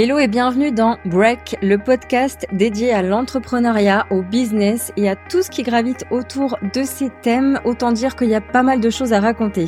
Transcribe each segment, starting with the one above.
Hello et bienvenue dans Break, le podcast dédié à l'entrepreneuriat, au business et à tout ce qui gravite autour de ces thèmes. Autant dire qu'il y a pas mal de choses à raconter.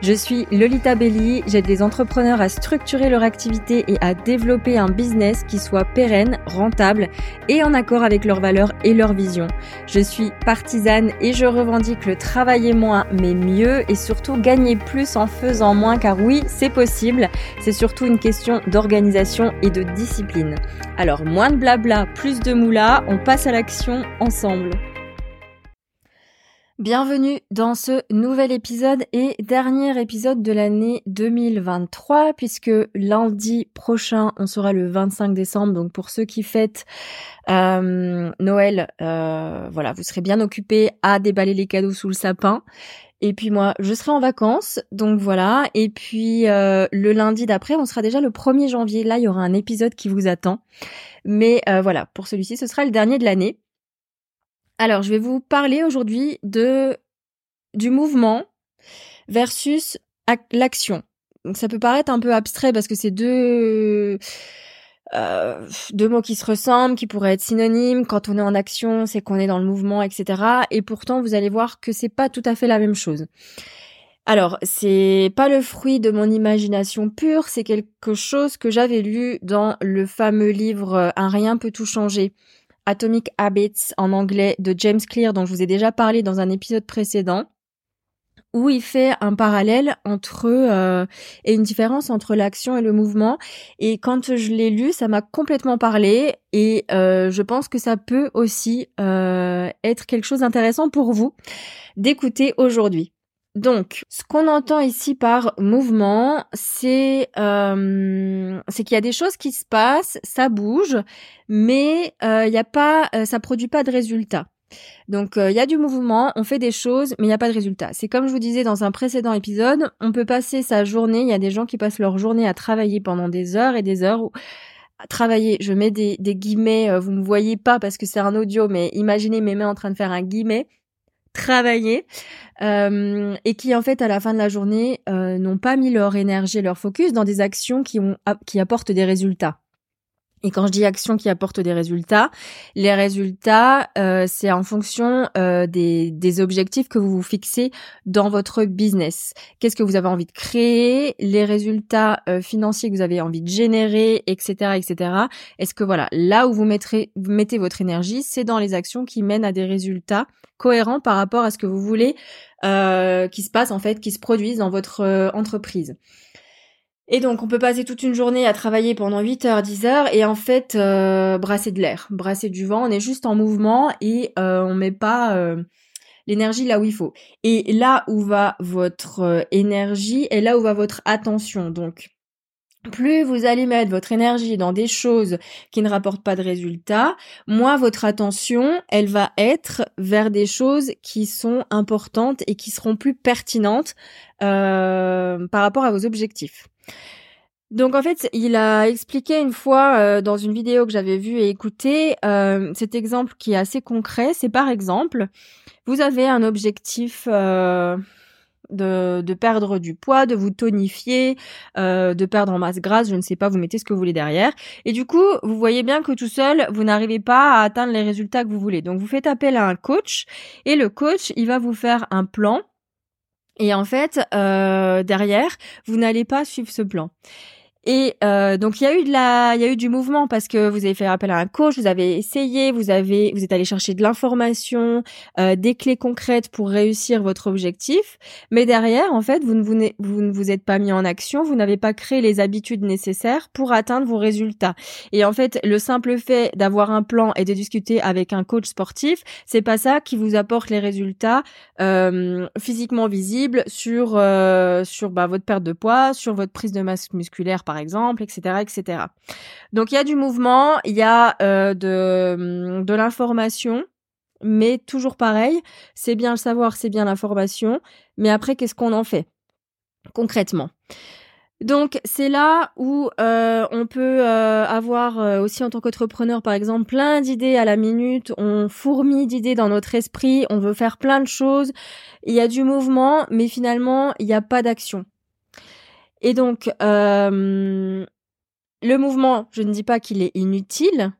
Je suis Lolita Belli, j'aide les entrepreneurs à structurer leur activité et à développer un business qui soit pérenne, rentable et en accord avec leurs valeurs et leurs visions. Je suis partisane et je revendique le travailler moins mais mieux et surtout gagner plus en faisant moins car oui, c'est possible. C'est surtout une question d'organisation et de discipline. Alors moins de blabla, plus de moula, on passe à l'action ensemble. Bienvenue dans ce nouvel épisode et dernier épisode de l'année 2023 puisque lundi prochain on sera le 25 décembre donc pour ceux qui fêtent euh, Noël euh, voilà vous serez bien occupés à déballer les cadeaux sous le sapin et puis moi, je serai en vacances, donc voilà. Et puis euh, le lundi d'après, on sera déjà le 1er janvier. Là, il y aura un épisode qui vous attend. Mais voilà, pour celui-ci, ce sera le dernier de l'année. Alors, je vais vous parler aujourd'hui de du mouvement versus l'action. Ça peut paraître un peu abstrait parce que c'est deux euh, deux mots qui se ressemblent, qui pourraient être synonymes. Quand on est en action, c'est qu'on est dans le mouvement, etc. Et pourtant, vous allez voir que c'est pas tout à fait la même chose. Alors, c'est pas le fruit de mon imagination pure, c'est quelque chose que j'avais lu dans le fameux livre Un rien peut tout changer. Atomic Habits en anglais de James Clear dont je vous ai déjà parlé dans un épisode précédent où il fait un parallèle entre euh, et une différence entre l'action et le mouvement. Et quand je l'ai lu, ça m'a complètement parlé et euh, je pense que ça peut aussi euh, être quelque chose d'intéressant pour vous d'écouter aujourd'hui. Donc, ce qu'on entend ici par mouvement, c'est c'est qu'il y a des choses qui se passent, ça bouge, mais il n'y a pas, ça produit pas de résultat. Donc il euh, y a du mouvement, on fait des choses, mais il n'y a pas de résultat. C'est comme je vous disais dans un précédent épisode, on peut passer sa journée, il y a des gens qui passent leur journée à travailler pendant des heures et des heures. Travailler, je mets des, des guillemets, euh, vous me voyez pas parce que c'est un audio, mais imaginez mes mains en train de faire un guillemet travailler euh, et qui en fait à la fin de la journée n'ont pas mis leur énergie, leur focus dans des actions qui ont qui apportent des résultats. Et quand je dis action qui apporte des résultats, les résultats, euh, c'est en fonction euh, des, des, objectifs que vous vous fixez dans votre business. Qu'est-ce que vous avez envie de créer, les résultats euh, financiers que vous avez envie de générer, etc., etc. Est-ce que voilà, là où vous, mettrez, vous mettez votre énergie, c'est dans les actions qui mènent à des résultats cohérents par rapport à ce que vous voulez qui se passe en fait, qui se produisent dans votre entreprise. Et donc, on peut passer toute une journée à travailler pendant 8 heures, 10 heures, et en fait, euh, brasser de l'air, brasser du vent. On est juste en mouvement et euh, on met pas euh, l'énergie là où il faut. Et là où va votre euh, énergie et là où va votre attention. Donc, plus vous allez mettre votre énergie dans des choses qui ne rapportent pas de résultats, moins votre attention, elle va être vers des choses qui sont importantes et qui seront plus pertinentes euh, par rapport à vos objectifs. Donc en fait, il a expliqué une fois euh, dans une vidéo que j'avais vue et écoutée euh, cet exemple qui est assez concret. C'est par exemple, vous avez un objectif euh, de, de, perdre du poids, de vous tonifier, de perdre en masse grasse, je ne sais pas, vous mettez ce que vous voulez derrière. Et du coup, vous voyez bien que tout seul, vous n'arrivez pas à atteindre les résultats que vous voulez. Donc vous faites appel à un coach et le coach, il va vous faire un plan et en fait, euh, derrière, vous n'allez pas suivre ce plan. Et euh, donc il y a eu de la, il y a eu du mouvement parce que vous avez fait appel à un coach, vous avez essayé, vous avez, vous êtes allé chercher de l'information, euh, des clés concrètes pour réussir votre objectif. Mais derrière, en fait, vous ne vous, vous ne vous êtes pas mis en action, vous n'avez pas créé les habitudes nécessaires pour atteindre vos résultats. Et en fait, le simple fait d'avoir un plan et de discuter avec un coach sportif, c'est pas ça qui vous apporte les résultats euh, physiquement visibles sur euh, sur bah, votre perte de poids, sur votre prise de masse musculaire par exemple, etc., etc. Donc il y a du mouvement, il y a euh, de, de l'information, mais toujours pareil, c'est bien le savoir, c'est bien l'information, mais après qu'est-ce qu'on en fait concrètement? Donc c'est là où euh, on peut euh, avoir aussi en tant qu'entrepreneur par exemple plein d'idées à la minute, on fourmille d'idées dans notre esprit, on veut faire plein de choses, il y a du mouvement mais finalement il n'y a pas d'action. Et donc, euh, le mouvement, je ne dis pas qu'il est inutile,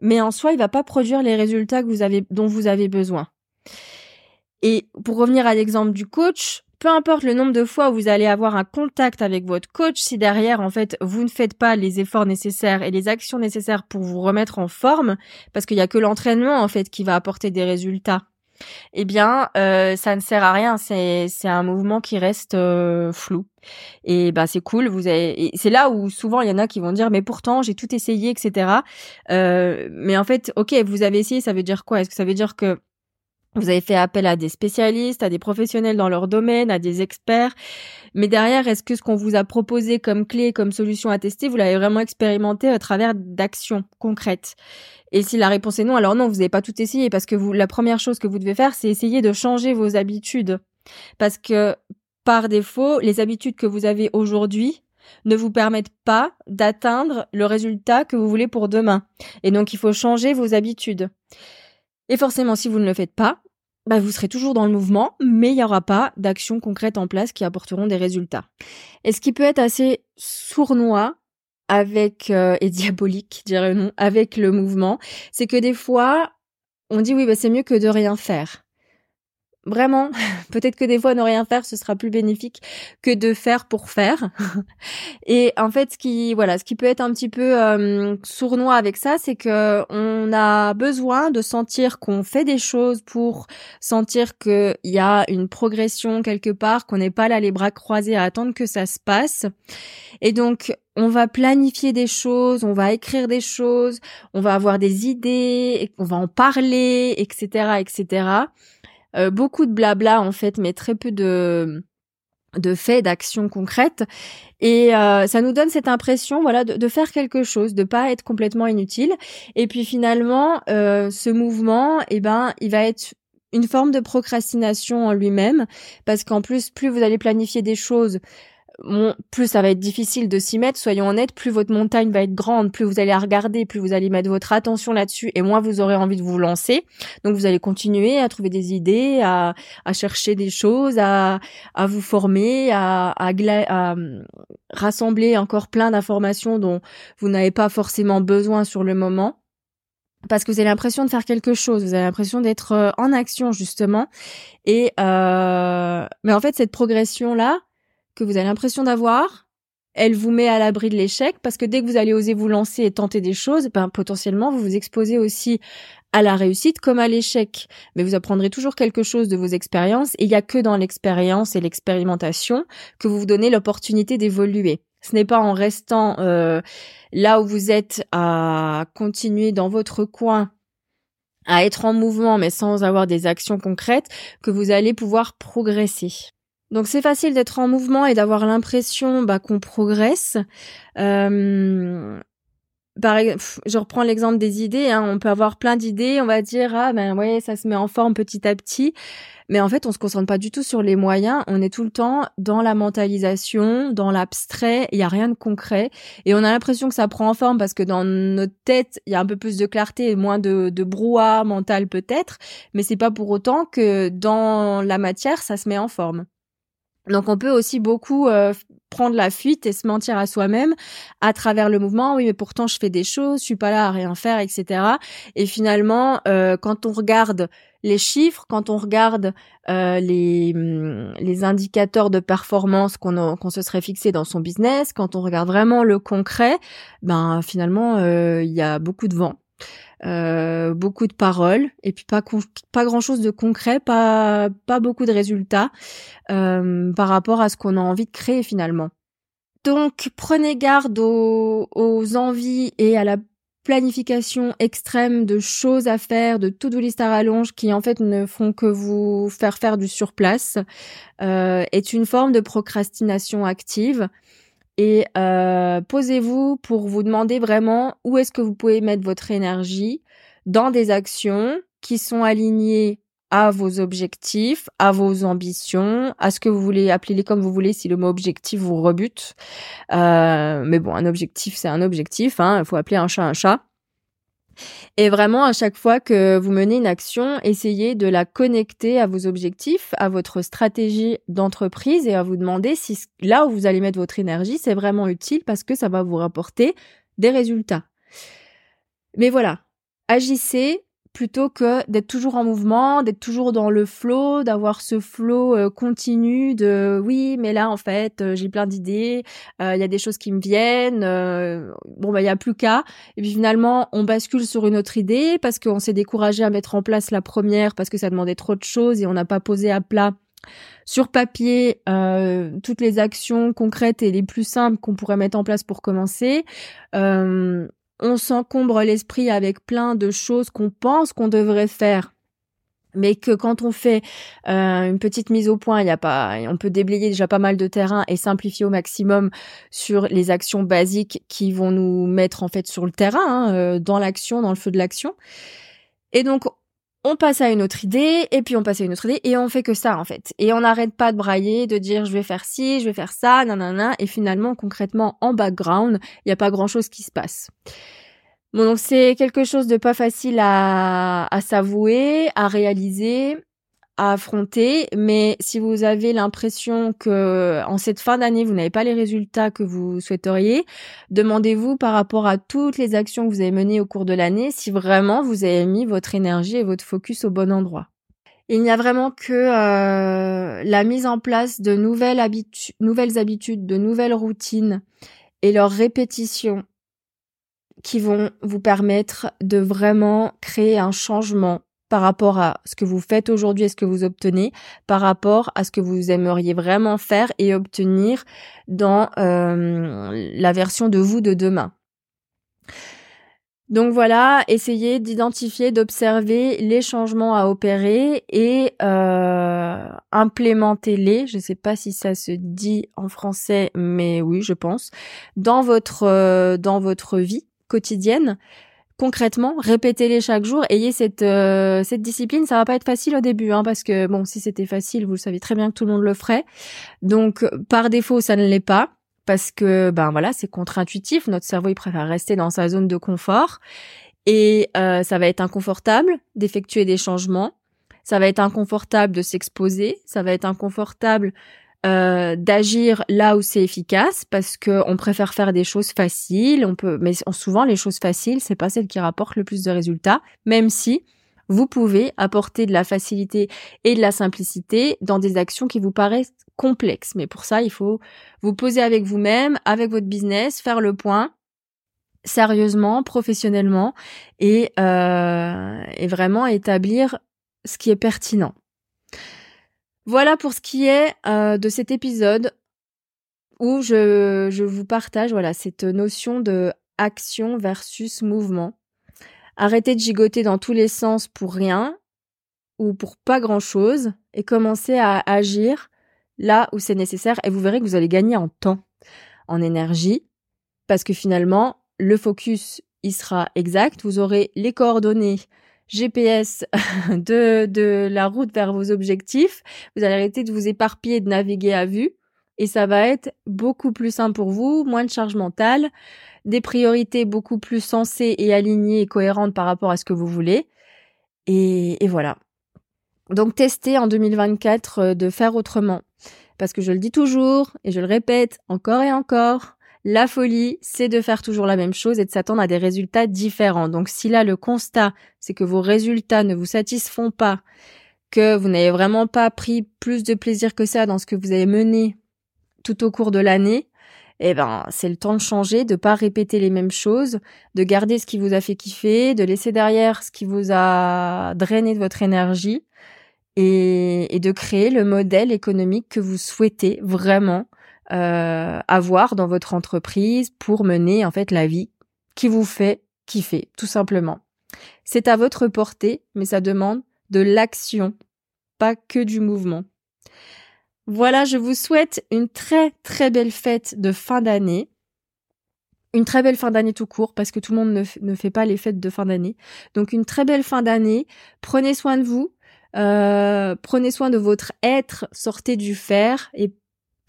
mais en soi, il va pas produire les résultats que vous avez, dont vous avez besoin. Et pour revenir à l'exemple du coach, peu importe le nombre de fois où vous allez avoir un contact avec votre coach, si derrière, en fait, vous ne faites pas les efforts nécessaires et les actions nécessaires pour vous remettre en forme, parce qu'il n'y a que l'entraînement, en fait, qui va apporter des résultats, eh bien, euh, ça ne sert à rien. C'est c'est un mouvement qui reste euh, flou. Et bah c'est cool. Vous. C'est là où souvent il y en a qui vont dire mais pourtant j'ai tout essayé, etc. Euh, mais en fait, ok, vous avez essayé, ça veut dire quoi? Est-ce que ça veut dire que vous avez fait appel à des spécialistes, à des professionnels dans leur domaine, à des experts. Mais derrière, est-ce que ce qu'on vous a proposé comme clé, comme solution à tester, vous l'avez vraiment expérimenté à travers d'actions concrètes? Et si la réponse est non, alors non, vous n'avez pas tout essayé parce que la première chose que vous devez faire, c'est essayer de changer vos habitudes. Parce que par défaut, les habitudes que vous avez aujourd'hui ne vous permettent pas d'atteindre le résultat que vous voulez pour demain. Et donc, il faut changer vos habitudes. Et forcément, si vous ne le faites pas, bah, vous serez toujours dans le mouvement, mais il n'y aura pas d'actions concrètes en place qui apporteront des résultats. Et ce qui peut être assez sournois avec euh, et diabolique, dirais-nous, avec le mouvement, c'est que des fois, on dit oui, bah, c'est mieux que de rien faire. Vraiment, peut-être que des fois ne rien faire ce sera plus bénéfique que de faire pour faire. Et en fait, ce qui voilà, ce qui peut être un petit peu euh, sournois avec ça, c'est que on a besoin de sentir qu'on fait des choses pour sentir qu'il y a une progression quelque part, qu'on n'est pas là les bras croisés à attendre que ça se passe. Et donc on va planifier des choses, on va écrire des choses, on va avoir des idées, on va en parler, etc., etc. Euh, beaucoup de blabla en fait, mais très peu de de faits, d'actions concrètes. Et euh, ça nous donne cette impression, voilà, de, faire quelque chose, de pas être complètement inutile. Et puis finalement, euh, ce mouvement, eh ben, il va être une forme de procrastination en lui-même, parce qu'en plus, plus vous allez planifier des choses plus ça va être difficile de s'y mettre, soyons honnêtes, plus votre montagne va être grande, plus vous allez regarder, plus vous allez mettre votre attention là-dessus, et moins vous aurez envie de vous lancer. Donc vous allez continuer à trouver des idées, à, à chercher des choses, à, à vous former, à, à, à hum, rassembler encore plein d'informations dont vous n'avez pas forcément besoin sur le moment parce que vous avez l'impression de faire quelque chose, vous avez l'impression d'être euh, en action justement. Et euh... mais en fait cette progression là, que vous avez l'impression d'avoir, elle vous met à l'abri de l'échec parce que dès que vous allez oser vous lancer et tenter des choses, ben potentiellement vous vous exposez aussi à la réussite comme à l'échec. Mais vous apprendrez toujours quelque chose de vos expériences et il n'y a que dans l'expérience et l'expérimentation que vous vous donnez l'opportunité d'évoluer. Ce n'est pas en restant euh, là où vous êtes à continuer dans votre coin à être en mouvement mais sans avoir des actions concrètes que vous allez pouvoir progresser. Donc c'est facile d'être en mouvement et d'avoir l'impression bah, qu'on progresse. Euh, par, je reprends l'exemple des idées. Hein. On peut avoir plein d'idées, on va dire ah ben ouais ça se met en forme petit à petit, mais en fait on se concentre pas du tout sur les moyens. On est tout le temps dans la mentalisation, dans l'abstrait. Il y a rien de concret et on a l'impression que ça prend en forme parce que dans notre tête il y a un peu plus de clarté et moins de, de brouhaha mental peut-être, mais c'est pas pour autant que dans la matière ça se met en forme. Donc on peut aussi beaucoup euh, prendre la fuite et se mentir à soi-même à travers le mouvement. Oui, mais pourtant je fais des choses, je suis pas là à rien faire, etc. Et finalement, euh, quand on regarde les chiffres, quand on regarde euh, les, hum, les indicateurs de performance qu'on qu'on se serait fixé dans son business, quand on regarde vraiment le concret, ben finalement il y a beaucoup de vent. Euh, beaucoup de paroles et puis pas pas grand chose de concret, pas pas beaucoup de résultats euh, par rapport à ce qu'on a envie de créer finalement. Donc prenez garde aux, aux envies et à la planification extrême de choses à faire, de to-do list à rallonge qui en fait ne font que vous faire faire du surplace, euh, est une forme de procrastination active. Et euh, posez-vous pour vous demander vraiment où est-ce que vous pouvez mettre votre énergie dans des actions qui sont alignées à vos objectifs, à vos ambitions, à ce que vous voulez, appelez-les comme vous voulez si le mot objectif vous rebute. Euh, mais bon, un objectif, c'est un objectif, hein, il faut appeler un chat un chat. Et vraiment, à chaque fois que vous menez une action, essayez de la connecter à vos objectifs, à votre stratégie d'entreprise et à vous demander si là où vous allez mettre votre énergie, c'est vraiment utile parce que ça va vous rapporter des résultats. Mais voilà, agissez plutôt que d'être toujours en mouvement, d'être toujours dans le flow, d'avoir ce flow euh, continu de oui, mais là en fait, euh, j'ai plein d'idées, euh, il y a des choses qui me viennent, bon bah il y a plus qu'à et puis finalement, on bascule sur une autre idée parce qu'on s'est découragé à mettre en place la première parce que ça demandait trop de choses et on n'a pas posé à plat sur papier toutes les actions concrètes et les plus simples qu'on pourrait mettre en place pour commencer on s'encombre l'esprit avec plein de choses qu'on pense qu'on devrait faire mais que quand on fait euh, une petite mise au point, il y a pas, on peut déblayer déjà pas mal de terrain et simplifier au maximum sur les actions basiques qui vont nous mettre en fait sur le terrain, hein, euh, dans l'action, dans le feu de l'action. Et donc on passe à une autre idée, et puis on passe à une autre idée, et on fait que ça en fait. Et on n'arrête pas de brailler, de dire je vais faire ci, je vais faire ça, nanana, et finalement concrètement en background, il n'y a pas grand chose qui se passe. Bon donc c'est quelque chose de pas facile à, à s'avouer, à réaliser, à affronter, mais si vous avez l'impression que en cette fin d'année vous n'avez pas les résultats que vous souhaiteriez, demandez-vous par rapport à toutes les actions que vous avez menées au cours de l'année si vraiment vous avez mis votre énergie et votre focus au bon endroit. Il n'y a vraiment que euh, la mise en place de nouvelles, nouvelles habitudes, de nouvelles routines et leur répétition qui vont vous permettre de vraiment créer un changement par rapport à ce que vous faites aujourd'hui et ce que vous obtenez, par rapport à ce que vous aimeriez vraiment faire et obtenir dans euh, la version de vous de demain. Donc voilà, essayez d'identifier, d'observer les changements à opérer et euh, implémentez-les. Je ne sais pas si ça se dit en français, mais oui, je pense dans votre euh, dans votre vie quotidienne concrètement, répétez-les chaque jour, ayez cette euh, cette discipline. Ça va pas être facile au début, hein, parce que bon, si c'était facile, vous le savez très bien que tout le monde le ferait. Donc par défaut, ça ne l'est pas, parce que ben voilà, c'est contre-intuitif. Notre cerveau il préfère rester dans sa zone de confort, et euh, ça va être inconfortable d'effectuer des changements. Ça va être inconfortable de s'exposer. Ça va être inconfortable euh, d'agir là où c'est efficace parce que on préfère faire des choses faciles. On peut, mais souvent les choses faciles, c'est pas celles qui rapportent le plus de résultats, même si vous pouvez apporter de la facilité et de la simplicité dans des actions qui vous paraissent complexes. Mais pour ça, il faut vous poser avec vous-même, avec votre business, faire le point sérieusement, professionnellement et, euh, et vraiment établir ce qui est pertinent. Voilà pour ce qui est euh, de cet épisode où je, je vous partage voilà cette notion de action versus mouvement. Arrêtez de gigoter dans tous les sens pour rien ou pour pas grand chose et commencez à agir là où c'est nécessaire et vous verrez que vous allez gagner en temps, en énergie parce que finalement le focus il sera exact, vous aurez les coordonnées GPS de, la route vers vos objectifs. Vous allez arrêter de vous éparpiller de naviguer à vue. Et ça va être beaucoup plus simple pour vous, moins de charge mentale, des priorités beaucoup plus sensées et alignées et cohérentes par rapport à ce que vous voulez. Et, et voilà. Donc testez en 2024 euh, de faire autrement. Parce que je le dis toujours, et je le répète encore et encore, la folie, c'est de faire toujours la même chose et de s'attendre à des résultats différents. Donc si là le constat, c'est que vos résultats ne vous satisfont pas, que vous n'avez vraiment pas pris plus de plaisir que ça dans ce que vous avez mené tout au cours de l'année, eh ben, c'est le temps de changer, de pas répéter les mêmes choses, de garder ce qui vous a fait kiffer, de laisser derrière ce qui vous a drainé de votre énergie et, et de créer le modèle économique que vous souhaitez vraiment euh, avoir dans votre entreprise pour mener en fait la vie qui vous fait kiffer, tout simplement. C'est à votre portée, mais ça demande de l'action, pas que du mouvement. Voilà, je vous souhaite une très très belle fête de fin d'année. Une très belle fin d'année tout court, parce que tout le monde ne, ne, fait pas les fêtes de fin d'année. Donc une très belle fin d'année. Prenez soin de vous. Euh, prenez soin de votre être. Sortez du fer et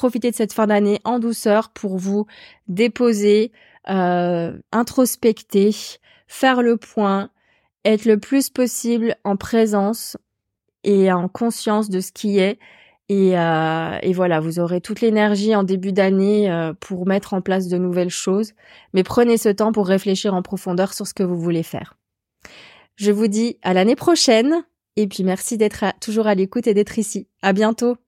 profitez de cette fin d'année en douceur pour vous déposer, euh, introspecter, faire le point, être le plus possible en présence et en conscience de ce qui est. Et, euh, voilà, vous aurez toute l'énergie en début d'année euh, pour mettre en place de nouvelles choses. Mais prenez ce temps pour réfléchir en profondeur sur ce que vous voulez faire. Je vous dis à l'année prochaine. Et puis merci d'être toujours à l'écoute et d'être ici. À bientôt.